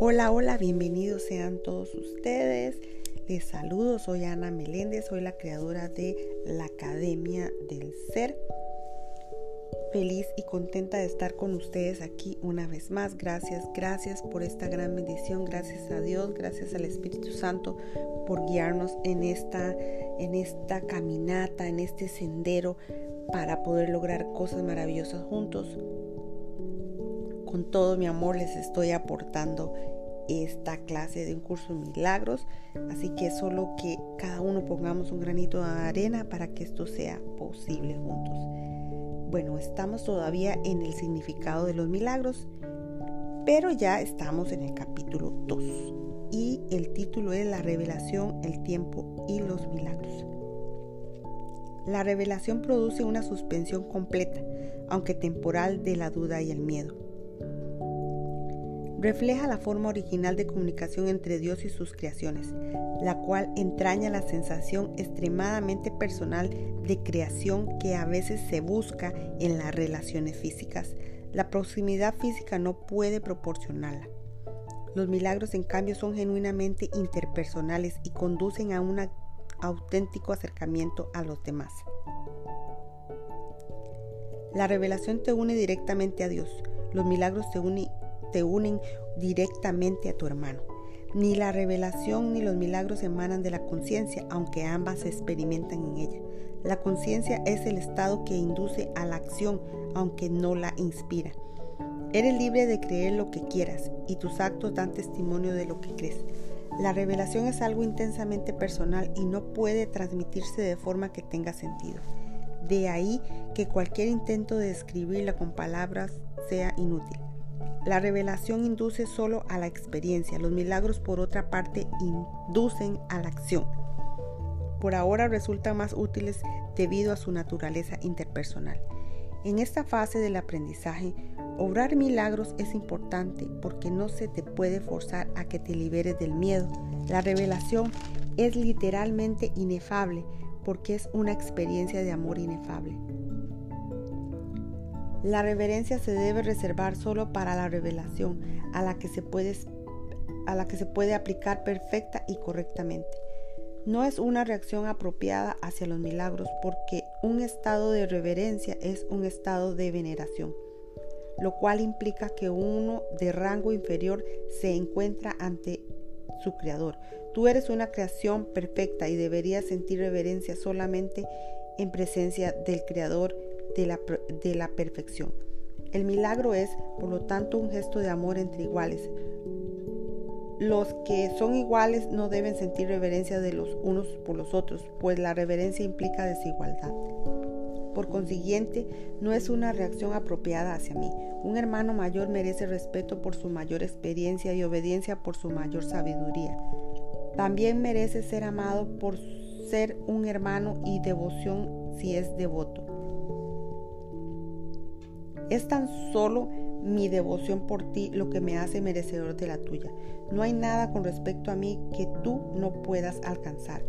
Hola, hola, bienvenidos sean todos ustedes. Les saludo, soy Ana Meléndez, soy la creadora de la Academia del Ser. Feliz y contenta de estar con ustedes aquí una vez más. Gracias, gracias por esta gran bendición. Gracias a Dios, gracias al Espíritu Santo por guiarnos en esta, en esta caminata, en este sendero para poder lograr cosas maravillosas juntos con todo mi amor les estoy aportando esta clase de un curso de milagros. Así que solo que cada uno pongamos un granito de arena para que esto sea posible juntos. Bueno, estamos todavía en el significado de los milagros, pero ya estamos en el capítulo 2. Y el título es La revelación, el tiempo y los milagros. La revelación produce una suspensión completa, aunque temporal, de la duda y el miedo refleja la forma original de comunicación entre Dios y sus creaciones, la cual entraña la sensación extremadamente personal de creación que a veces se busca en las relaciones físicas. La proximidad física no puede proporcionarla. Los milagros, en cambio, son genuinamente interpersonales y conducen a un auténtico acercamiento a los demás. La revelación te une directamente a Dios. Los milagros te unen te unen directamente a tu hermano. Ni la revelación ni los milagros emanan de la conciencia, aunque ambas se experimentan en ella. La conciencia es el estado que induce a la acción, aunque no la inspira. Eres libre de creer lo que quieras y tus actos dan testimonio de lo que crees. La revelación es algo intensamente personal y no puede transmitirse de forma que tenga sentido. De ahí que cualquier intento de describirla con palabras sea inútil. La revelación induce solo a la experiencia, los milagros por otra parte inducen a la acción. Por ahora resultan más útiles debido a su naturaleza interpersonal. En esta fase del aprendizaje, obrar milagros es importante porque no se te puede forzar a que te liberes del miedo. La revelación es literalmente inefable porque es una experiencia de amor inefable. La reverencia se debe reservar solo para la revelación a la que se puede, a la que se puede aplicar perfecta y correctamente. No es una reacción apropiada hacia los milagros porque un estado de reverencia es un estado de veneración, lo cual implica que uno de rango inferior se encuentra ante su creador. Tú eres una creación perfecta y deberías sentir reverencia solamente en presencia del creador de la, de la perfección. El milagro es, por lo tanto, un gesto de amor entre iguales. Los que son iguales no deben sentir reverencia de los unos por los otros, pues la reverencia implica desigualdad. Por consiguiente, no es una reacción apropiada hacia mí. Un hermano mayor merece respeto por su mayor experiencia y obediencia por su mayor sabiduría. También merece ser amado por ser un hermano y devoción si es devoto. Es tan solo mi devoción por ti lo que me hace merecedor de la tuya. No hay nada con respecto a mí que tú no puedas alcanzar.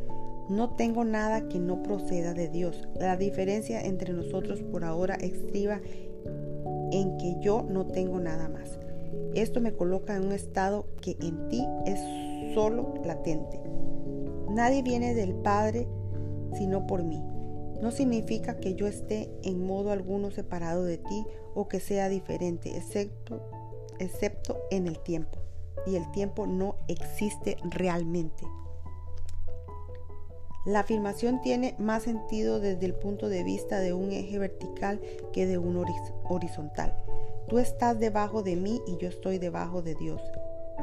No tengo nada que no proceda de Dios. La diferencia entre nosotros por ahora estriba en que yo no tengo nada más. Esto me coloca en un estado que en ti es solo latente. Nadie viene del Padre sino por mí. No significa que yo esté en modo alguno separado de ti o que sea diferente, excepto, excepto en el tiempo. Y el tiempo no existe realmente. La afirmación tiene más sentido desde el punto de vista de un eje vertical que de un horizontal. Tú estás debajo de mí y yo estoy debajo de Dios.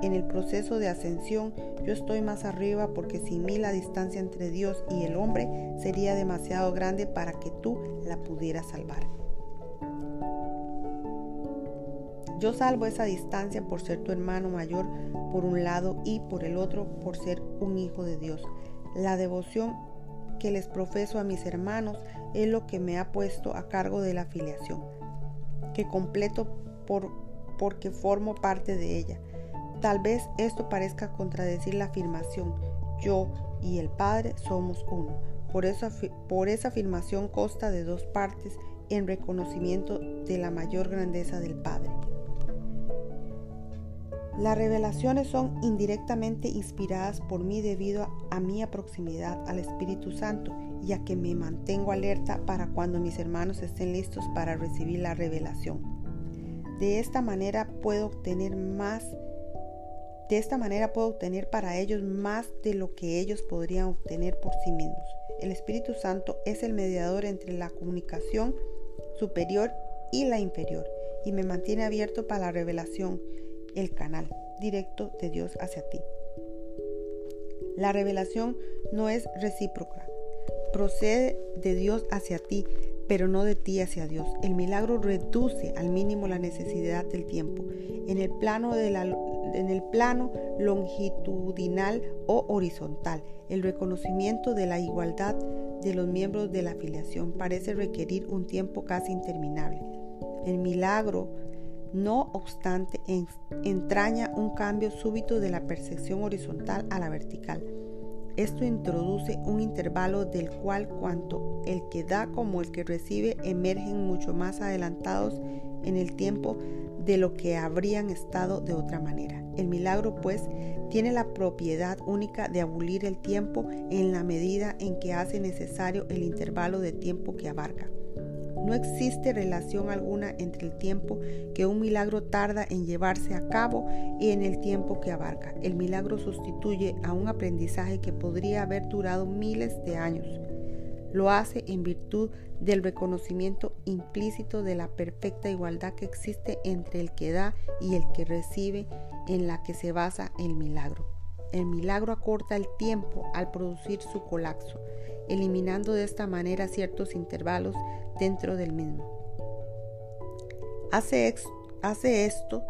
En el proceso de ascensión yo estoy más arriba porque sin mí la distancia entre Dios y el hombre sería demasiado grande para que tú la pudieras salvar. Yo salvo esa distancia por ser tu hermano mayor por un lado y por el otro por ser un hijo de Dios. La devoción que les profeso a mis hermanos es lo que me ha puesto a cargo de la filiación, que completo por, porque formo parte de ella. Tal vez esto parezca contradecir la afirmación, yo y el Padre somos uno. Por, eso, por esa afirmación consta de dos partes en reconocimiento de la mayor grandeza del Padre. Las revelaciones son indirectamente inspiradas por mí debido a mi proximidad al Espíritu Santo, ya que me mantengo alerta para cuando mis hermanos estén listos para recibir la revelación. De esta manera puedo obtener más de esta manera puedo obtener para ellos más de lo que ellos podrían obtener por sí mismos. El Espíritu Santo es el mediador entre la comunicación superior y la inferior y me mantiene abierto para la revelación, el canal directo de Dios hacia ti. La revelación no es recíproca, procede de Dios hacia ti, pero no de ti hacia Dios. El milagro reduce al mínimo la necesidad del tiempo. En el plano, de la, en el plano longitudinal o horizontal, el reconocimiento de la igualdad de los miembros de la afiliación parece requerir un tiempo casi interminable. El milagro, no obstante, entraña un cambio súbito de la percepción horizontal a la vertical. Esto introduce un intervalo del cual cuanto el que da como el que recibe emergen mucho más adelantados en el tiempo de lo que habrían estado de otra manera. El milagro, pues, tiene la propiedad única de abolir el tiempo en la medida en que hace necesario el intervalo de tiempo que abarca. No existe relación alguna entre el tiempo que un milagro tarda en llevarse a cabo y en el tiempo que abarca. El milagro sustituye a un aprendizaje que podría haber durado miles de años. Lo hace en virtud del reconocimiento implícito de la perfecta igualdad que existe entre el que da y el que recibe en la que se basa el milagro. El milagro acorta el tiempo al producir su colapso eliminando de esta manera ciertos intervalos dentro del mismo. Hace, esto,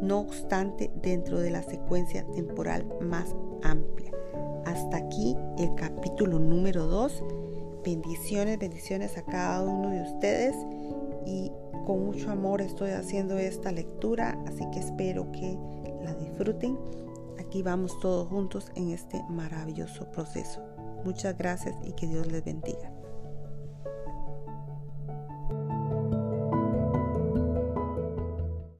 no obstante, dentro de la secuencia temporal más amplia. Hasta aquí el capítulo número 2. Bendiciones, bendiciones a cada uno de ustedes y con mucho amor estoy haciendo esta lectura, así que espero que la disfruten. Aquí vamos todos juntos en este maravilloso proceso. Muchas gracias y que Dios les bendiga.